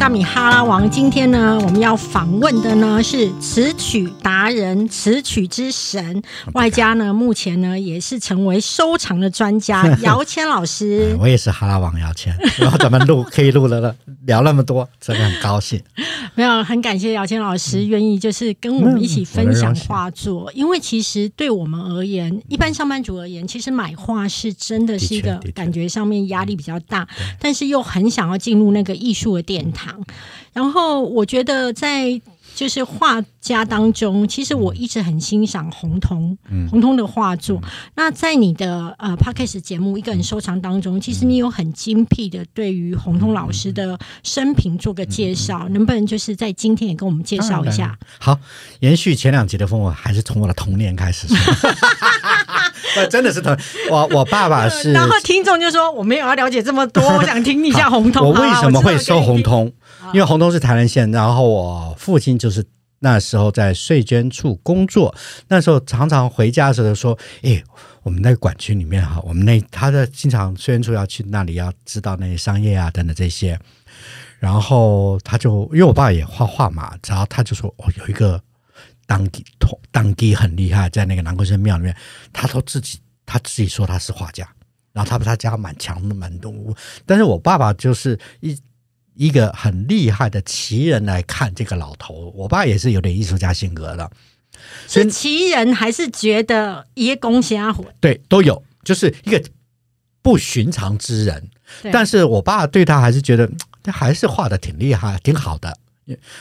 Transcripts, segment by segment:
大米哈拉王。今天呢，我们要访问的呢是词曲达人、词曲之神，外加呢，目前呢也是成为收藏的专家 姚谦老师。我也是哈拉王姚谦，然后咱们录可以录了，聊那么多，真的很高兴。没有，很感谢姚谦老师愿意就是跟我们一起分享画作，因为其实对我们而言，一般上班族而言，其实买画是真的是一个感觉上面压力比较大，但是又很想要进入那个艺术的殿堂。然后我觉得在。就是画家当中，其实我一直很欣赏洪通，洪通的画作。那在你的呃 podcast 节目《一个人收藏》当中，其实你有很精辟的对于洪通老师的生平做个介绍，能不能就是在今天也跟我们介绍一下？好，延续前两集的风，我还是从我的童年开始。真的是童，我我爸爸 是。然后听众就说：“我没有要了解这么多，我想听一下红通。”我为什么会收红通？因为洪东是台南县，然后我父亲就是那时候在税捐处工作，那时候常常回家的时候说：“哎，我们那个管区里面哈，我们那他的经常税捐处要去那里，要知道那些商业啊等等这些。”然后他就因为我爸也画画嘛，然后他就说：“哦，有一个当地同当地很厉害，在那个南昆生庙里面，他都自己他自己说他是画家，然后他他家蛮强的蛮多，但是我爸爸就是一。”一个很厉害的奇人来看这个老头，我爸也是有点艺术家性格的，是奇人还是觉得耶公瞎火？对，都有，就是一个不寻常之人。但是我爸对他还是觉得他还是画的挺厉害，挺好的。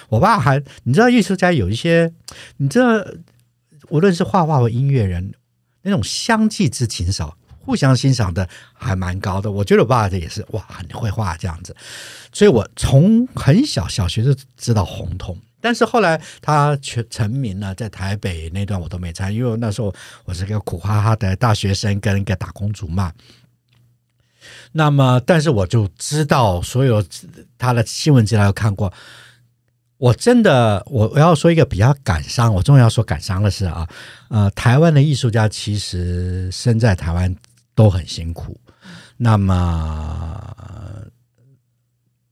我爸还你知道，艺术家有一些，你知道，无论是画画或音乐人，那种相继之情少。互相欣赏的还蛮高的，我觉得我爸这也是哇，很会画这样子，所以我从很小小学就知道红通，但是后来他全成名了，在台北那段我都没参与，因为那时候我是个苦哈哈的大学生跟一个打工族嘛。那么，但是我就知道所有他的新闻资料看过。我真的，我我要说一个比较感伤，我终于要说感伤的事啊，呃，台湾的艺术家其实生在台湾。都很辛苦，那么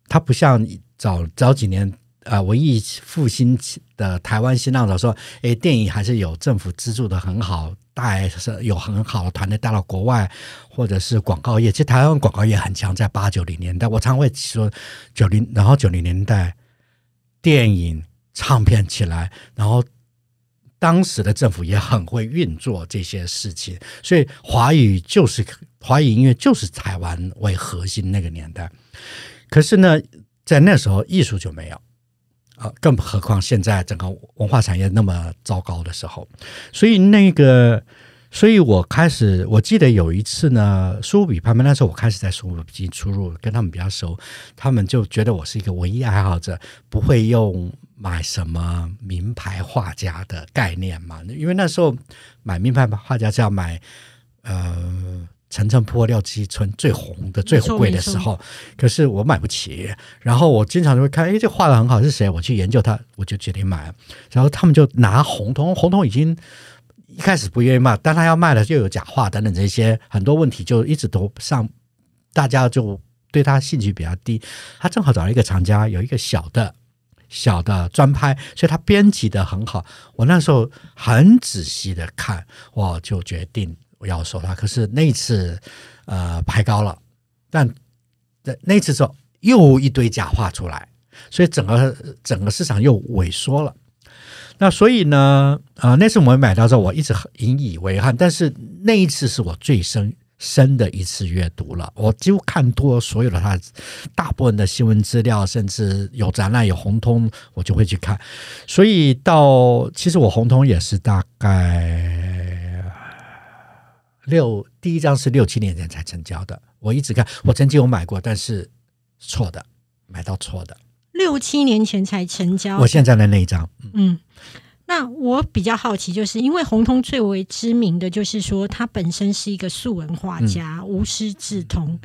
他不像早早几年啊，文艺复兴的台湾新浪潮说，哎，电影还是有政府资助的很好，带是有很好的团队带到国外，或者是广告业，其实台湾广告业很强，在八九零年代，我常会说九零，然后九零年代电影唱片起来，然后。当时的政府也很会运作这些事情，所以华语就是华语音乐就是台湾为核心那个年代。可是呢，在那时候艺术就没有啊，更何况现在整个文化产业那么糟糕的时候。所以那个，所以我开始，我记得有一次呢，苏比拍卖那时候，我开始在苏比出入，跟他们比较熟，他们就觉得我是一个文艺爱好者，不会用。买什么名牌画家的概念嘛？因为那时候买名牌画家是要买呃陈澄波、廖继春最红的、最贵的时候。可是我买不起，然后我经常就会看，哎，这画的很好，是谁？我去研究他，我就决定买。然后他们就拿红通，红通已经一开始不愿意卖，但他要卖了，又有假画等等这些很多问题，就一直都上，大家就对他兴趣比较低。他正好找了一个厂家，有一个小的。小的专拍，所以他编辑的很好。我那时候很仔细的看，我就决定我要收他。可是那一次，呃，拍高了，但在那次之后又一堆假画出来，所以整个整个市场又萎缩了。那所以呢，啊，那次我们买到之后，我一直引以为憾。但是那一次是我最深。深的一次阅读了，我几乎看多所有的他大部分的新闻资料，甚至有展览有红通，我就会去看。所以到其实我红通也是大概六第一张是六七年前才成交的，我一直看，我曾经有买过，但是错的，买到错的，六七年前才成交。我现在的那一张，嗯。那我比较好奇，就是因为红通最为知名的就是说，他本身是一个素文画家，无师自通。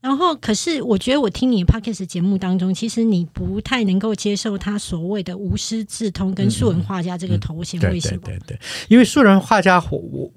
然后，可是我觉得我听你 podcast 节目当中，其实你不太能够接受他所谓的无师自通跟素文画家这个头衔。为什么？对对对，因为素人画家，我我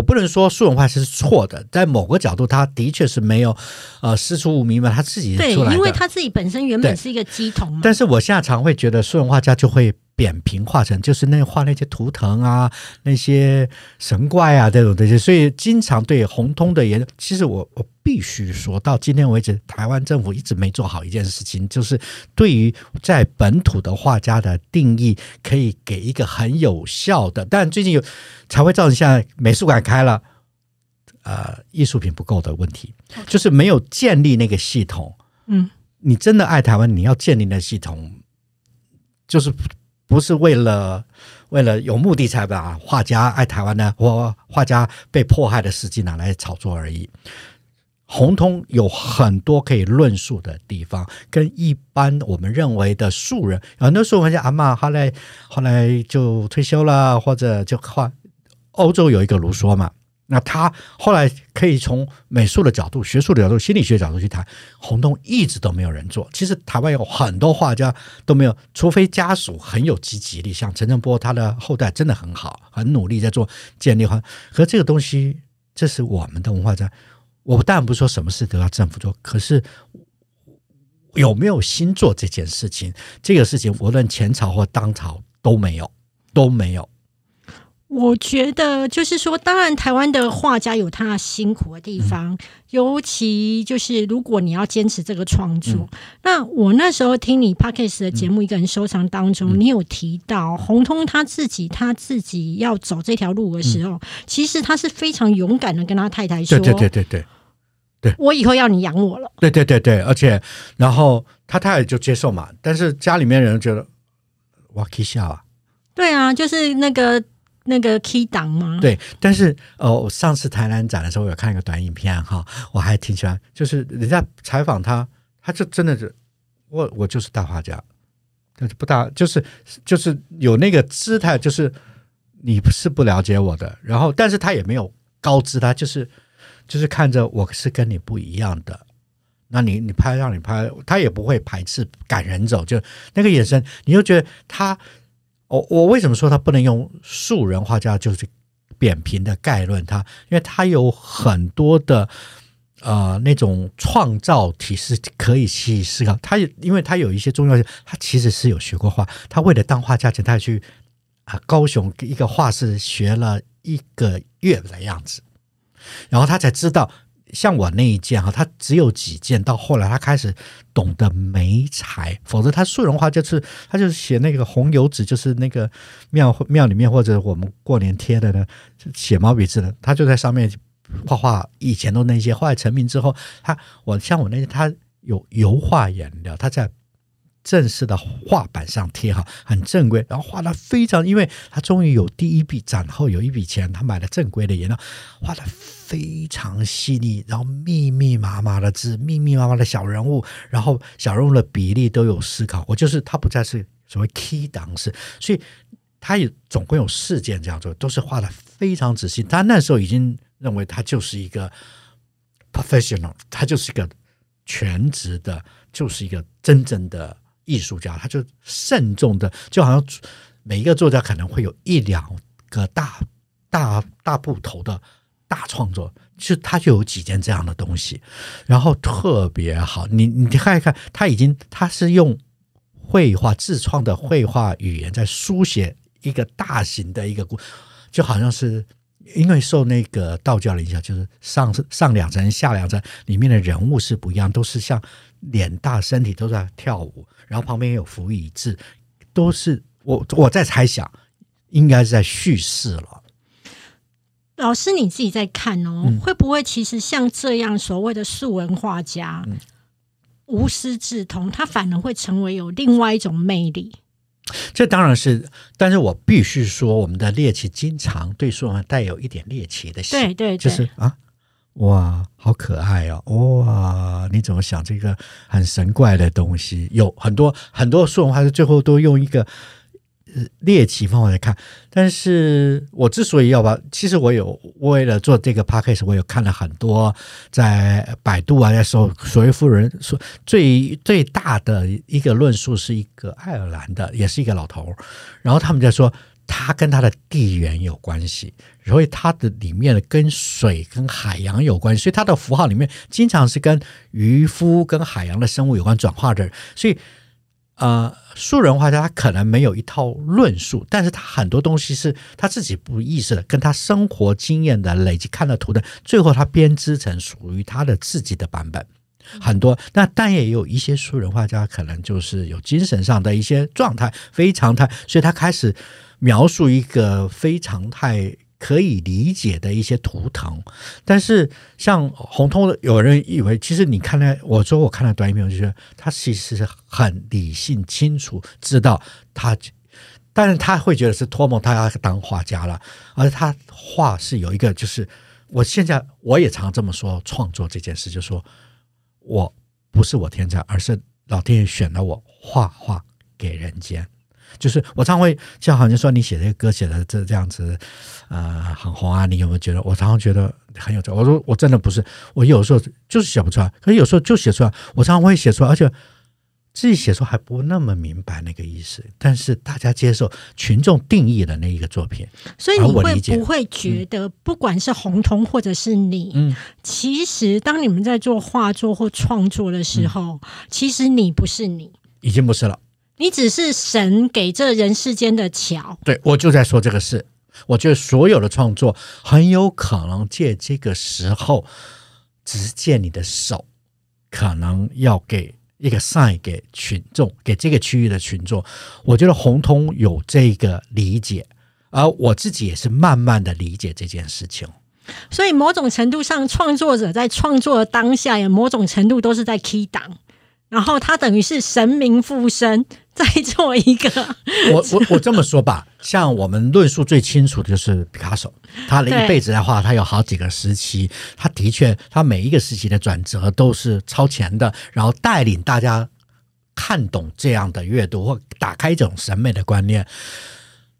不能说素人画是错的，在某个角度，他的确是没有呃师出无名嘛，他自己对，出来的。因为他自己本身原本是一个鸡童嘛。但是我现在常会觉得苏永画家就会扁平化成，就是那画那些图腾啊、那些神怪啊这种东西，所以经常对红通的研，其实我我必须说到今天为止，台湾政府一直没做好一件事情，就是对于在本土的画家的定义，可以给一个很有效的，但最近有才会造成现在美术馆开了。呃，艺术品不够的问题，就是没有建立那个系统。嗯，你真的爱台湾，你要建立那系统，就是不是为了为了有目的才把画家爱台湾的或画家被迫害的事迹拿来炒作而已。红通有很多可以论述的地方，跟一般我们认为的素人，很多时候人家阿妈后来后来就退休了，或者就画欧洲有一个卢梭嘛。那他后来可以从美术的角度、学术的角度、心理学角度去谈红洞，一直都没有人做。其实台湾有很多画家都没有，除非家属很有积极力，像陈振波，他的后代真的很好，很努力在做建立和。可这个东西，这是我们的文化在。我当然不说什么事都要政府做，可是有没有心做这件事情？这个事情无论前朝或当朝都没有，都没有。我觉得就是说，当然台湾的画家有他辛苦的地方，尤其就是如果你要坚持这个创作。那我那时候听你 Parkes 的节目《一个人收藏》当中，你有提到洪通他自己他自己要走这条路的时候，其实他是非常勇敢的跟他太太说：“对对对对对，我以后要你养我了。”对对对对，而且然后他太太就接受嘛，但是家里面人觉得哇，可以笑啊。对啊，就是那个。那个 key 档吗？对，但是呃，我上次台南展的时候，我有看一个短影片哈，我还挺喜欢，就是人家采访他，他就真的是我我就是大画家，但是不大，就是就是有那个姿态，就是你是不了解我的，然后但是他也没有告知他就是就是看着我是跟你不一样的，那你你拍让你拍，他也不会排斥赶人走，就那个眼神，你就觉得他。我我为什么说他不能用素人画家就是扁平的概论他？因为他有很多的呃那种创造体是可以去思考。他因为他有一些重要性，他其实是有学过画。他为了当画家前，他去啊高雄一个画室学了一个月的样子，然后他才知道。像我那一件哈，他只有几件，到后来他开始懂得没材，否则他素人画就是他就是写那个红油纸，就是那个庙庙里面或者我们过年贴的呢，写毛笔字的，他就在上面画画。以前都那些，后来成名之后，他我像我那些，他有油画颜料，他在。正式的画板上贴哈，很正规，然后画的非常，因为他终于有第一笔展后有一笔钱，他买了正规的颜料，画的非常细腻，然后密密麻麻的字，密密麻麻的小人物，然后小人物的比例都有思考过，就是他不再是所谓 key 档式，所以他也总共有四件这样做，都是画的非常仔细。他那时候已经认为他就是一个 professional，他就是一个全职的，就是一个真正的。艺术家，他就慎重的，就好像每一个作家可能会有一两个大大大部头的大创作，就他就有几件这样的东西，然后特别好。你你看一看，他已经他是用绘画自创的绘画语言在书写一个大型的一个故，就好像是因为受那个道教的影响，就是上上两层下两层里面的人物是不一样，都是像脸大身体都在跳舞。然后旁边有辅以字，都是我我在猜想，应该是在叙事了。老师你自己在看哦，会不会其实像这样所谓的素文画家，无师自通，他反而会成为有另外一种魅力？这当然是，但是我必须说，我们的猎奇经常对说文带有一点猎奇的，对对，就是啊。哇，好可爱哦！哇，你怎么想这个很神怪的东西？有很多很多素人画是最后都用一个猎奇方法来看。但是我之所以要把，其实我有为了做这个 p a c k a g e 我有看了很多在百度啊，在搜所谓富人说最最大的一个论述是一个爱尔兰的，也是一个老头，然后他们在说。它跟它的地缘有关系，所以它的里面跟水跟海洋有关系，所以它的符号里面经常是跟渔夫跟海洋的生物有关转化的。所以，呃，素人画家他可能没有一套论述，但是他很多东西是他自己不意识的，跟他生活经验的累积看的图的，最后他编织成属于他的自己的版本。很多，那但也有一些素人画家可能就是有精神上的一些状态非常态，所以他开始。描述一个非常态可以理解的一些图腾，但是像红通，有人以为其实你看了，我说我看了短影片，我就觉得他其实是很理性、清楚，知道他，但是他会觉得是托梦，他要当画家了，而他画是有一个，就是我现在我也常这么说，创作这件事，就说我不是我天才，而是老天爷选了我画画给人间。就是我常会就好像说你写这个歌写的这这样子，呃，很红啊。你有没有觉得？我常常觉得很有趣。我说我真的不是，我有时候就是写不出来，可是有时候就写出来。我常常会写出来，而且自己写出还不那么明白那个意思。但是大家接受群众定义的那一个作品，所以你会不会觉得，不管是红通或者是你，嗯，其实当你们在做画作或创作的时候，其实你不是你，已经不是了。你只是神给这人世间的桥，对我就在说这个事。我觉得所有的创作很有可能借这个时候，只是借你的手，可能要给一个 sign 给群众，给这个区域的群众。我觉得红通有这个理解，而我自己也是慢慢的理解这件事情。所以某种程度上，创作者在创作的当下，也某种程度都是在 key 档。然后他等于是神明附身，在做一个。我我我这么说吧，像我们论述最清楚的就是毕卡索，他的一辈子的话，他有好几个时期，他的确，他每一个时期的转折都是超前的，然后带领大家看懂这样的阅读或打开这种审美的观念。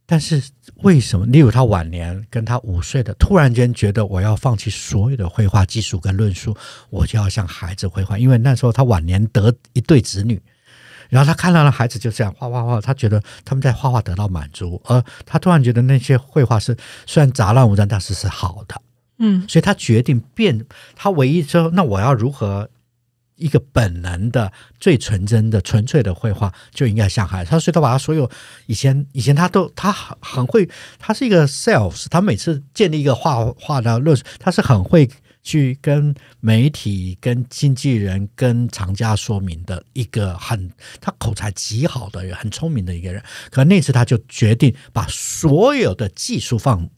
但是为什么？例如他晚年跟他五岁的，突然间觉得我要放弃所有的绘画技术跟论述，我就要向孩子绘画。因为那时候他晚年得一对子女，然后他看到了孩子就这样画画画，他觉得他们在画画得到满足，而他突然觉得那些绘画是虽然杂乱无章，但是是好的。嗯，所以他决定变，他唯一说那我要如何？一个本能的、最纯真的、纯粹的绘画就应该像孩子。他所以他把他所有以前以前他都他很很会，他是一个 sales，他每次建立一个画画的论述，他是很会去跟媒体、跟经纪人、跟厂家说明的一个很他口才极好的人，很聪明的一个人。可那次他就决定把所有的技术放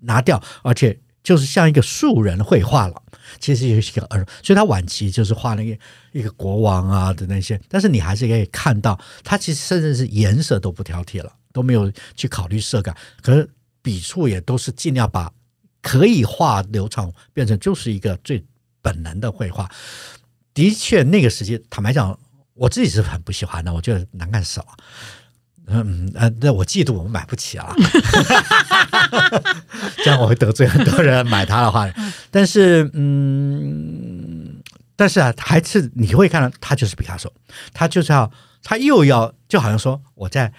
拿掉，而且就是像一个素人绘画了。其实也是一个儿，所以他晚期就是画那个一个国王啊的那些，但是你还是可以看到，他其实甚至是颜色都不挑剔了，都没有去考虑色感，可是笔触也都是尽量把可以画流畅变成就是一个最本能的绘画。的确，那个时期坦白讲，我自己是很不喜欢的，我觉得难看死了。嗯呃，那我嫉妒我买不起啊，这样我会得罪很多人买它的话。但是嗯，但是啊，还是你会看到，他就是毕卡索，他就是要他又要就好像说我在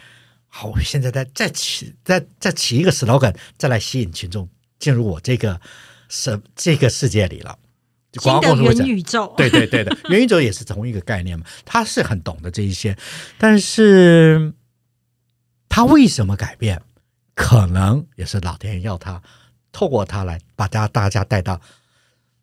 好，我现在再再起再再起一个 slogan，再来吸引群众进入我这个世这个世界里了。新的元宇宙，对对对的，元宇宙也是同一个概念嘛。他是很懂得这一些，但是。他为什么改变？可能也是老天爷要他透过他来把大家大家带到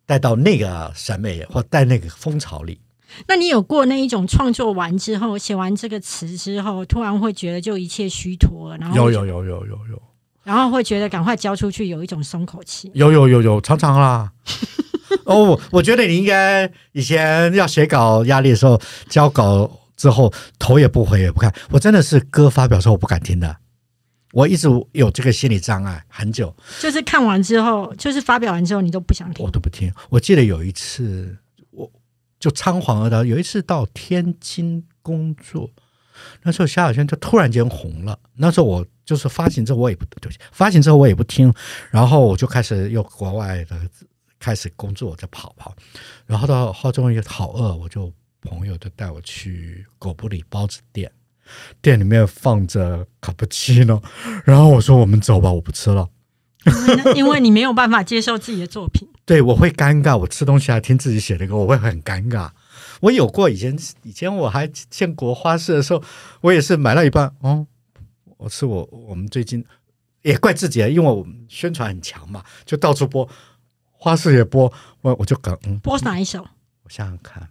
带到那个审美或带那个风潮里。那你有过那一种创作完之后，写完这个词之后，突然会觉得就一切虚脱了，然后有有有有有有，然后会觉得赶快交出去，有一种松口气。有有有有，常常啦。哦，我觉得你应该以前要写稿压力的时候交稿。之后头也不回也不看，我真的是歌发表时候我不敢听的，我一直有这个心理障碍很久。就是看完之后，就是发表完之后，你都不想听，我都不听。我记得有一次，我就仓皇而逃。有一次到天津工作，那时候萧亚轩就突然间红了。那时候我就是发行之后我也不对不起，发行之后我也不听，然后我就开始又国外的开始工作，在跑跑，然后到后终于好饿，我就。朋友就带我去狗不理包子店，店里面放着卡布奇诺，然后我说我们走吧，我不吃了，因为你没有办法接受自己的作品。对，我会尴尬。我吃东西还听自己写的歌，我会很尴尬。我有过以前，以前我还建国花市的时候，我也是买了一半。哦，我是我我们最近也怪自己，因为我们宣传很强嘛，就到处播，花式也播，我我就搞嗯。播哪一首？我想想看，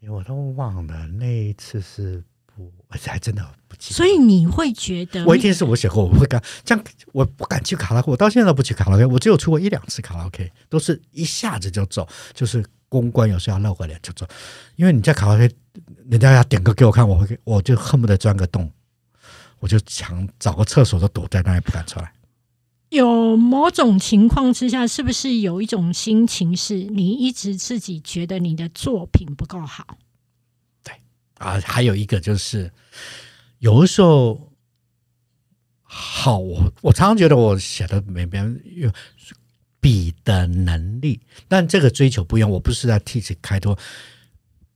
因为我都忘了那一次是播，而且还真的不记得。所以你会觉得，我一定是我写过，我会干这样，我不敢去卡拉 OK，我到现在都不去卡拉 OK，我只有出过一两次卡拉 OK，都是一下子就走，就是公关有时候要露个脸就走，因为你在卡拉 OK，人家要点歌给我看，我会我就恨不得钻个洞，我就想找个厕所都躲在那里不敢出来。有某种情况之下，是不是有一种心情是你一直自己觉得你的作品不够好？对啊，还有一个就是有的时候好，我我常常觉得我写的没别人有比的能力，但这个追求不一样。我不是在替己开脱，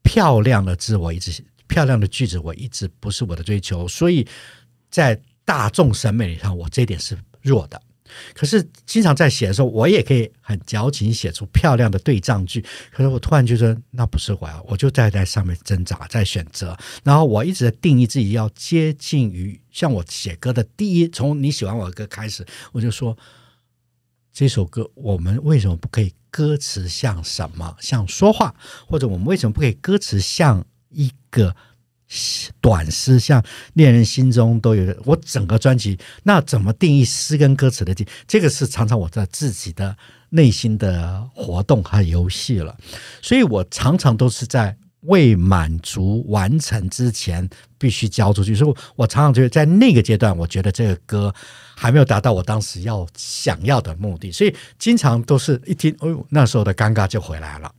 漂亮的字我一直漂亮的句子我一直不是我的追求，所以在大众审美上，我这点是弱的。可是经常在写的时候，我也可以很矫情写出漂亮的对仗句。可是我突然觉得那不是我啊，我就在在上面挣扎，在选择。然后我一直在定义自己要接近于像我写歌的第一，从你喜欢我的歌开始，我就说这首歌我们为什么不可以歌词像什么？像说话，或者我们为什么不可以歌词像一个？短诗像恋人心中都有我整个专辑，那怎么定义诗跟歌词的定？这个是常常我在自己的内心的活动和游戏了，所以我常常都是在未满足完成之前必须交出去。所以我常常觉得在那个阶段，我觉得这个歌还没有达到我当时要想要的目的，所以经常都是一听，哦，那时候的尴尬就回来了。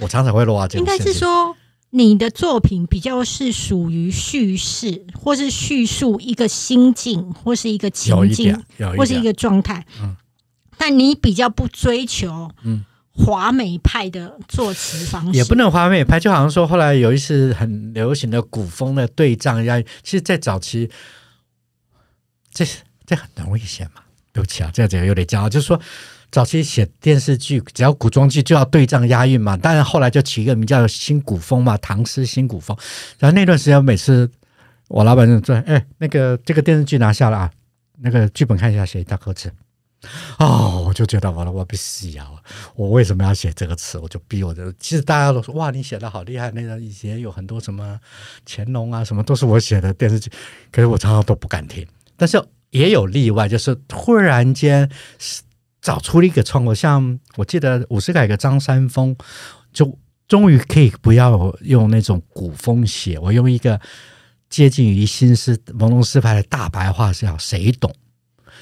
我常常会落到这应该是说。你的作品比较是属于叙事，或是叙述一个心境，或是一个情境，或是一个状态。嗯，但你比较不追求嗯华美派的作词方式，也不能华美派。就好像说，后来有一次很流行的古风的对仗一样，其实，在早期，这这很危险嘛。对不起啊，这样子有点骄傲，就是说。早期写电视剧，只要古装剧就要对仗押韵嘛。当然后来就起一个名叫新古风嘛，唐诗新古风。然后那段时间，每次我老板就说：“哎，那个这个电视剧拿下了啊，那个剧本看一下，写一大歌词。”哦，我就觉得完了，我被洗啊！我为什么要写这个词？我就逼我的。其实大家都说：“哇，你写的好厉害！”那个以前有很多什么乾隆啊，什么都是我写的电视剧，可是我常常都不敢听。但是也有例外，就是突然间。找出了一个创作，像我记得五十改革张三丰，就终于可以不要用那种古风写，我用一个接近于新诗朦胧诗派的大白话是要谁懂？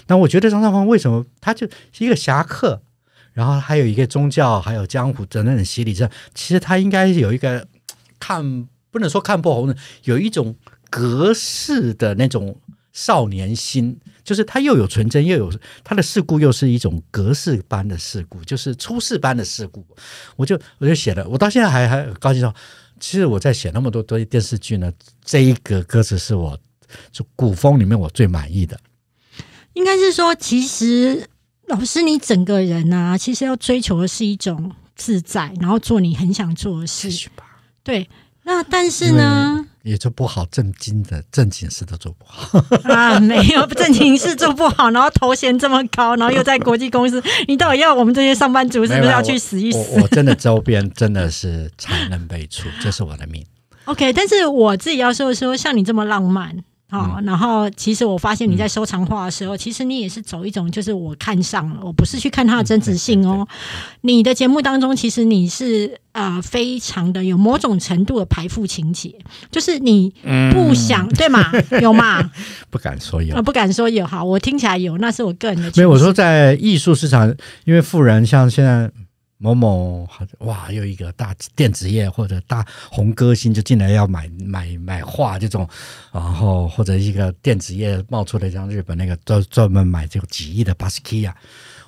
那我觉得张三丰为什么他就是一个侠客，然后还有一个宗教，还有江湖的那种洗礼，这其实他应该有一个看不能说看破红尘，有一种格式的那种少年心。就是它又有纯真，又有它的事故，又是一种格式般的事故，就是出世般的事故。我就我就写了，我到现在还还高兴说，其实我在写那么多多电视剧呢，这一个歌词是我就古风里面我最满意的。应该是说，其实老师你整个人啊，其实要追求的是一种自在，然后做你很想做的事。对，那但是呢？也做不好正经的正经事都做不好 啊！没有正经事做不好，然后头衔这么高，然后又在国际公司，你到底要我们这些上班族是不是要去死一死？我真的周边真的是才能辈出，这是我的命。OK，但是我自己要说说，像你这么浪漫。好，然后其实我发现你在收藏画的时候，其实你也是走一种，就是我看上了，我不是去看它的真实性哦。你的节目当中，其实你是呃非常的有某种程度的排富情节，就是你不想对吗？有吗？不敢说有，不敢说有。好，我听起来有，那是我个人的。没有，我说在艺术市场，因为富人像现在。某某哇，又一个大电子业或者大红歌星就进来要买买买画这种，然后或者一个电子业冒出的像日本那个专专门买这个几亿的巴斯基亚，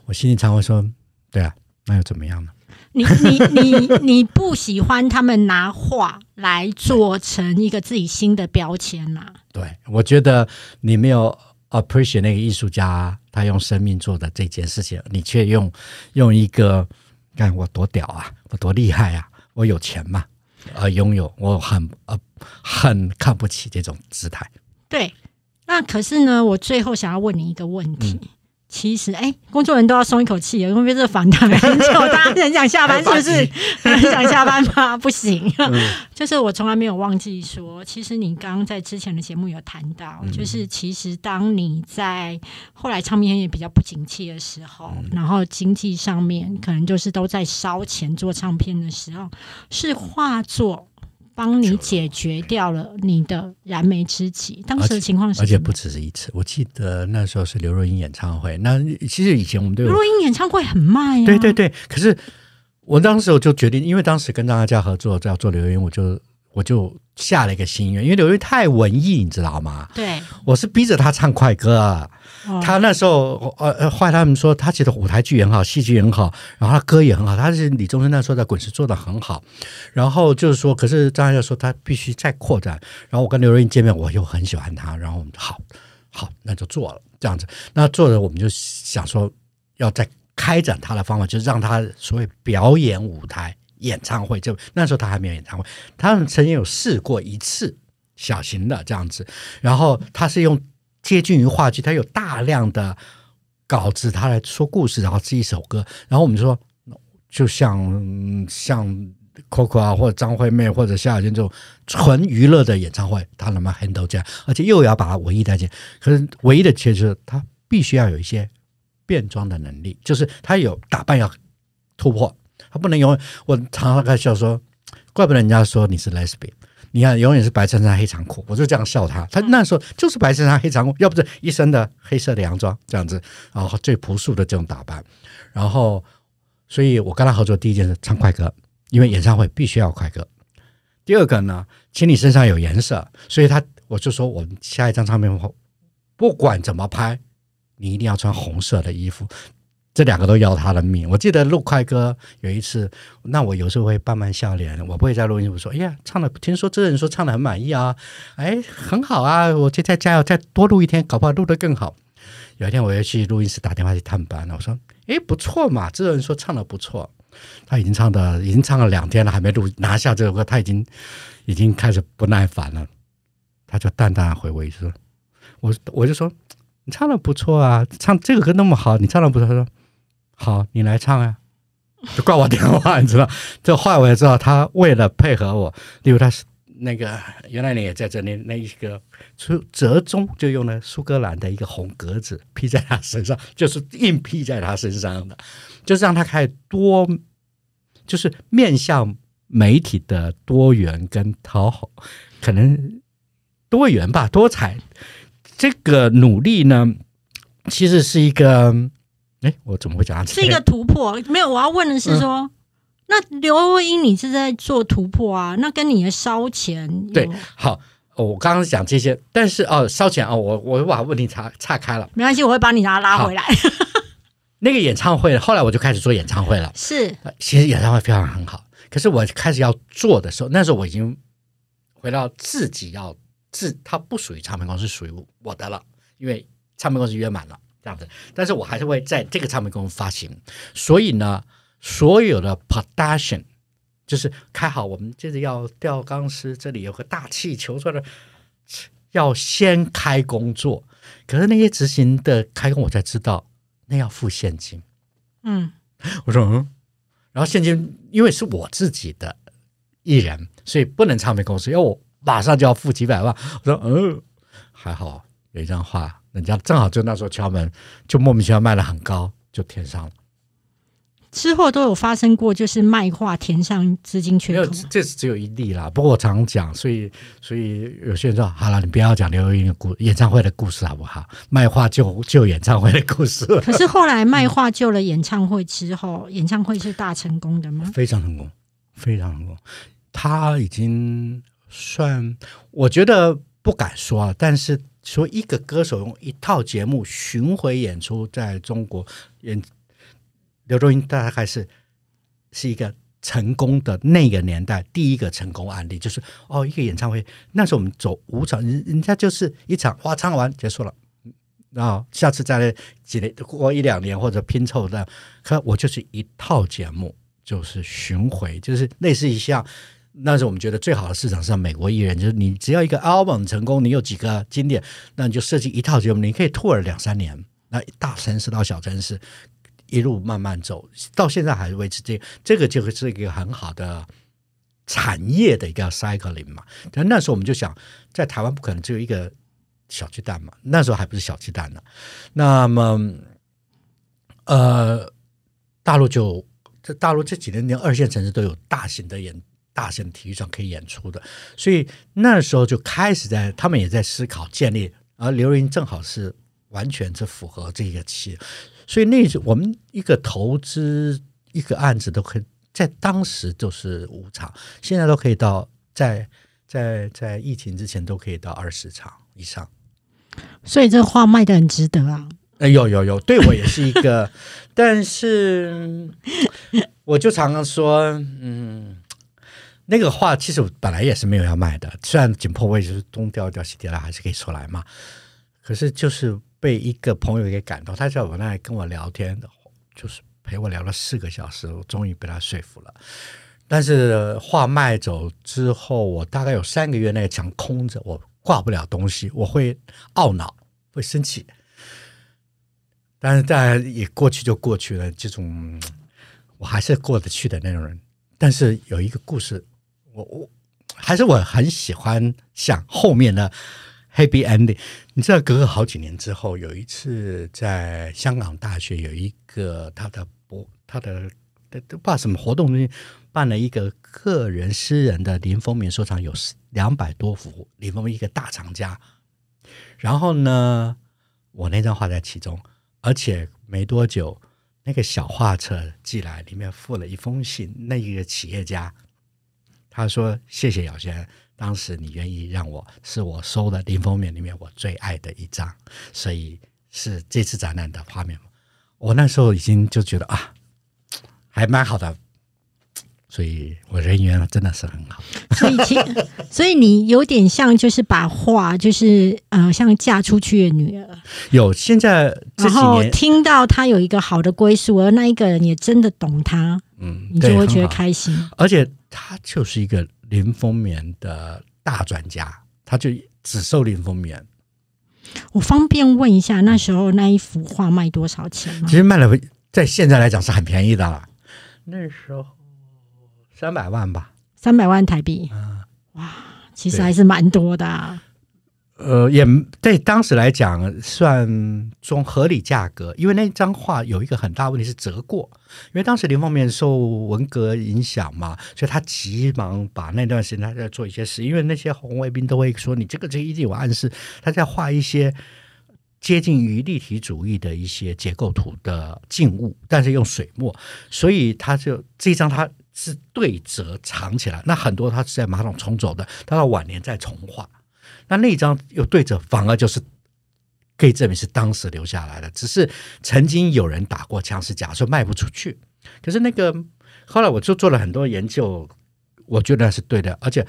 我心里常会说，对啊，那又怎么样呢？你你你你不喜欢他们拿画来做成一个自己新的标签呐？对，我觉得你没有 appreciate 那个艺术家他用生命做的这件事情，你却用用一个看我多屌啊，我多厉害啊，我有钱嘛，呃拥有我很呃很看不起这种姿态。对，那可是呢，我最后想要问你一个问题。其实，哎，工作人员都要松一口气，因为这访谈很久，大家很想下班，是不是？很想下班吗？不行，就是我从来没有忘记说，其实你刚刚在之前的节目有谈到，就是其实当你在后来唱片业比较不景气的时候，然后经济上面可能就是都在烧钱做唱片的时候，是化作。帮你解决掉了你的燃眉之急。当时的情况是，而且不只是一次。我记得那时候是刘若英演唱会。那其实以前我们都有刘若英演唱会很卖呀。对对对。可是我当时我就决定，因为当时跟张嘉佳合作要做刘若英，我就我就下了一个心愿，因为刘若英太文艺，你知道吗？对，我是逼着她唱快歌。他那时候，呃呃，后来他们说他其实舞台剧也很好，戏剧也很好，然后他歌也很好。他是李宗盛那时候在滚石做的很好，然后就是说，可是张嘉说他必须再扩展。然后我跟刘若英见面，我又很喜欢他，然后我们好好那就做了这样子。那做了，我们就想说要再开展他的方法，就是让他所谓表演舞台演唱会。就那时候他还没有演唱会，他们曾经有试过一次小型的这样子，然后他是用。接近于话剧，他有大量的稿子，他来说故事，然后是一首歌，然后我们就说，就像像 Coco 啊，或者张惠妹，或者夏小娟这种纯娱乐的演唱会，他能不能 handle 这样？而且又要把文艺带进，可是唯一的缺就是他必须要有一些变装的能力，就是他有打扮要突破，他不能永远。我常常开玩笑说，怪不得人家说你是 lesbian。你看，永远是白衬衫黑长裤，我就这样笑他。他那时候就是白衬衫黑长裤，要不是一身的黑色的洋装这样子，然后最朴素的这种打扮。然后，所以我跟他合作第一件事唱快歌，因为演唱会必须要快歌。第二个呢，请你身上有颜色，所以他我就说，我们下一张唱片不管怎么拍，你一定要穿红色的衣服。这两个都要他的命。我记得录快歌有一次，那我有时候会半慢笑脸，我不会在录音室说：“哎呀，唱的听说这人说唱的很满意啊，哎，很好啊，我就在加油，再多录一天，搞不好录得更好。”有一天我又去录音室打电话去探班了，我说：“哎，不错嘛，这人说唱的不错，他已经唱的已经唱了两天了，还没录拿下这首歌，他已经已经开始不耐烦了。”他就淡淡回我一句：“我我就说你唱的不错啊，唱这个歌那么好，你唱的不错。”他说。好，你来唱啊，就挂我电话，你知道？这话我也知道，他为了配合我，例如他是那个原来你也在这里，那一个出折中就用了苏格兰的一个红格子披在他身上，就是硬披在他身上的，就是让他开始多，就是面向媒体的多元跟讨好，可能多元吧，多彩。这个努力呢，其实是一个。哎，我怎么会讲？是一个突破。没有，我要问的是说，那刘若英你是在做突破啊？那跟你的烧钱对好。我刚刚讲这些，但是哦，烧钱哦，我我把问题岔岔开了，没关系，我会把你拉拉回来。那个演唱会，后来我就开始做演唱会了。是，其实演唱会非常很好。可是我开始要做的时候，那时候我已经回到自己要自，它不属于唱片公司，属于我的了，因为唱片公司约满了。这样子，但是我还是会在这个唱片公司发行，所以呢，所有的 production 就是开好，我们接着要吊钢丝，这里有个大气球出来，要先开工作。可是那些执行的开工，我才知道那要付现金。嗯，我说嗯，然后现金因为是我自己的艺人，所以不能唱片公司，因为我马上就要付几百万。我说嗯，还好有一张画。人家正好就那时候敲门，就莫名其妙卖的很高，就填上了。之后都有发生过，就是卖画填上资金缺口。这是只有一例啦。不过我常讲，所以所以有些人说，好了，你不要讲刘若英的故演唱会的故事好不好？卖画救救演唱会的故事。可是后来卖画救了演唱会之后，演唱会是大成功的吗？非常成功，非常成功。他已经算，我觉得不敢说，但是。说一个歌手用一套节目巡回演出，在中国演刘若英大概是是一个成功的那个年代第一个成功案例，就是哦，一个演唱会，那时候我们走五场，人人家就是一场哇，唱完结束了，然后下次再来几年过一两年或者拼凑的，可我就是一套节目，就是巡回，就是类似于像。那是我们觉得最好的市场上，美国艺人就是你只要一个 album 成功，你有几个经典，那你就设计一套节目，你可以 tour 两三年，那大城市到小城市一路慢慢走，到现在还是维持这这个就会是一个很好的产业的一个 cycling 嘛。但那时候我们就想，在台湾不可能只有一个小鸡蛋嘛，那时候还不是小鸡蛋呢。那么，呃，大陆就这大陆这几年连二线城市都有大型的演。大型体育场可以演出的，所以那时候就开始在他们也在思考建立，而刘云正好是完全是符合这个期，所以那时我们一个投资一个案子都可以在当时就是五场，现在都可以到在在在疫情之前都可以到二十场以上，所以这画卖的很值得啊！哎，有有有，对我也是一个，但是 我就常常说，嗯。那个画其实本来也是没有要卖的，虽然紧迫位置是东掉掉西掉了，还是可以出来嘛。可是就是被一个朋友给感动，他在我那里跟我聊天，就是陪我聊了四个小时，我终于被他说服了。但是画卖走之后，我大概有三个月那个墙空着，我挂不了东西，我会懊恼，会生气。但是当然也过去就过去了，这种我还是过得去的那种人。但是有一个故事。我我还是我很喜欢想后面的 happy ending。你知道，隔了好几年之后，有一次在香港大学有一个他的博他的都不知道什么活动，办了一个个人私人的林风眠收藏，有两百多幅林风一个大藏家。然后呢，我那张画在其中，而且没多久，那个小画册寄来，里面附了一封信，那一个企业家。他说：“谢谢姚先，当时你愿意让我是我收的林风面里面我最爱的一张，所以是这次展览的画面我那时候已经就觉得啊，还蛮好的，所以我人缘真的是很好。所以，其 所以你有点像就是把画，就是呃，像嫁出去的女儿。有现在，然后听到他有一个好的归宿，而那一个人也真的懂他，嗯，你就会觉得开心，而且。”他就是一个林风眠的大专家，他就只收林风眠。我方便问一下，那时候那一幅画卖多少钱吗？其实卖了，在现在来讲是很便宜的了。那时候三百万吧，三百万台币。嗯，哇，其实还是蛮多的。呃，也对当时来讲算中合理价格，因为那张画有一个很大问题是折过，因为当时林凤眠受文革影响嘛，所以他急忙把那段时间他在做一些事，因为那些红卫兵都会说你这个这一定有暗示，他在画一些接近于立体主义的一些结构图的静物，但是用水墨，所以他就这张他是对折藏起来，那很多他是在马桶冲走的，他到晚年再重画。那那张又对折，反而就是可以证明是当时留下来的。只是曾经有人打过枪，是假说卖不出去。可是那个后来我就做了很多研究，我觉得是对的。而且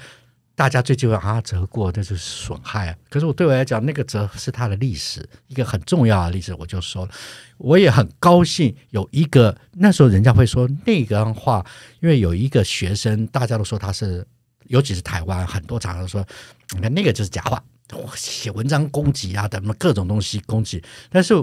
大家最忌讳啊折过，那就是损害。啊可是我对我来讲，那个折是它的历史，一个很重要的历史。我就说了，我也很高兴有一个那时候人家会说那个画，因为有一个学生，大家都说他是。尤其是台湾，很多常常说，你看那个就是假话，写文章攻击啊，等各种东西攻击。但是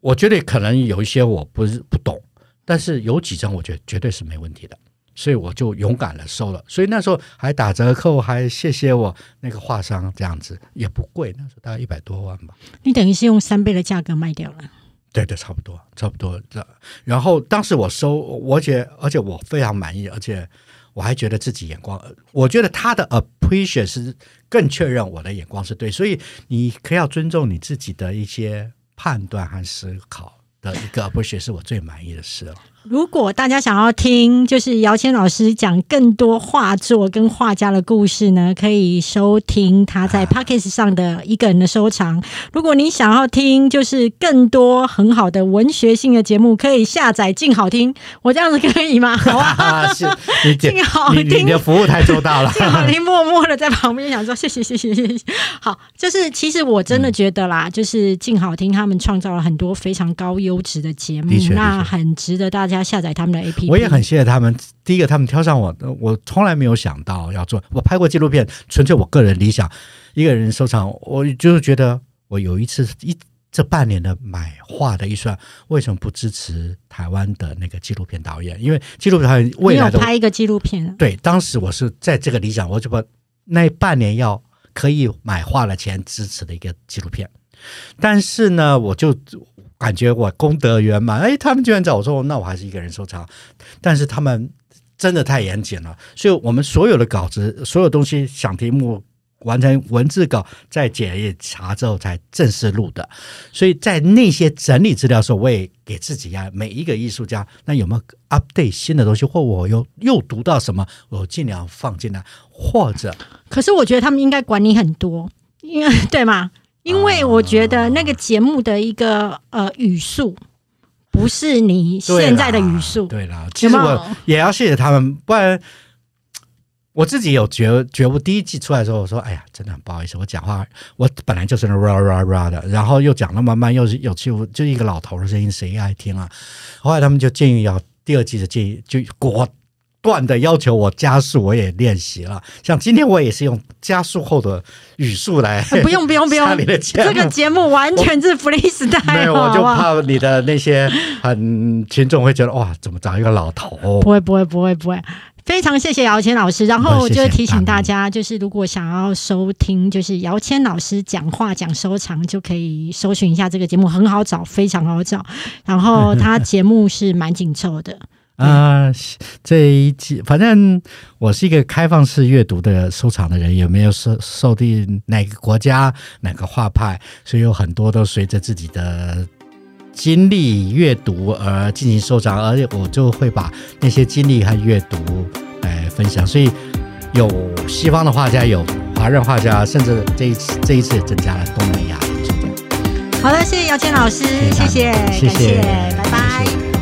我觉得可能有一些我不是不懂，但是有几张我觉得绝对是没问题的，所以我就勇敢的收了。所以那时候还打折扣，还谢谢我那个画商，这样子也不贵，那时候大概一百多万吧。你等于是用三倍的价格卖掉了？对对，差不多，差不多。这然后当时我收，而且而且我非常满意，而且。我还觉得自己眼光，我觉得他的 appreciate 是更确认我的眼光是对，所以你可以要尊重你自己的一些判断和思考的一个 appreciate 是我最满意的事了。如果大家想要听，就是姚谦老师讲更多画作跟画家的故事呢，可以收听他在 p o c k e t 上的一个人的收藏。如果你想要听，就是更多很好的文学性的节目，可以下载静好听。我这样子可以吗？好啊，是 静好听，你的服务太周到了。静好听默默的在旁边想说谢谢谢谢谢谢。好，就是其实我真的觉得啦，就是静好听他们创造了很多非常高优质的节目，那很值得大家。下载他们的 APP，我也很谢谢他们。第一个，他们挑上我，我从来没有想到要做。我拍过纪录片，纯粹我个人理想。一个人收藏，我就是觉得，我有一次一这半年的买画的预算，为什么不支持台湾的那个纪录片导演？因为纪录片未来的拍一个纪录片。对，当时我是在这个理想，我就把那半年要可以买画的钱支持的一个纪录片。但是呢，我就。感觉我功德圆满，哎，他们居然找我说，那我还是一个人收藏。但是他们真的太严谨了，所以我们所有的稿子、所有东西、想题目、完成文字稿，在检验查之后才正式录的。所以在那些整理资料的时候，我也给自己呀，每一个艺术家，那有没有 update 新的东西，或我又又读到什么，我尽量放进来，或者。可是我觉得他们应该管你很多，因为 对吗？因为我觉得那个节目的一个呃语速不是你现在的语速，对啦，其实我也要谢谢他们，不然我自己有觉觉悟。第一季出来的时候，我说：“哎呀，真的很不好意思，我讲话我本来就是那 ra ra ra 的，然后又讲那么慢，又是有气，就一个老头的声音，谁爱听啊？”后来他们就建议要第二季的建议，就果。断的要求我加速，我也练习了。像今天我也是用加速后的语速来。不用不用不用，这个节目完全是 freestyle。没有，我就怕你的那些很群众会觉得哇，怎么找一个老头？不会不会不会不会，非常谢谢姚谦老师。然后就提醒大家，就是如果想要收听，就是姚谦老师讲话讲收藏，就可以搜寻一下这个节目，很好找，非常好找。然后他 节目是蛮紧凑的。啊，这一季反正我是一个开放式阅读的收藏的人，也没有受受定哪个国家哪个画派，所以有很多都随着自己的经历阅读而进行收藏，而且我就会把那些经历和阅读来分享。所以有西方的画家，有华人画家，甚至这一次这一次也增加了东南亚的作家。好的，谢谢姚谦老师，谢谢，谢谢，拜拜。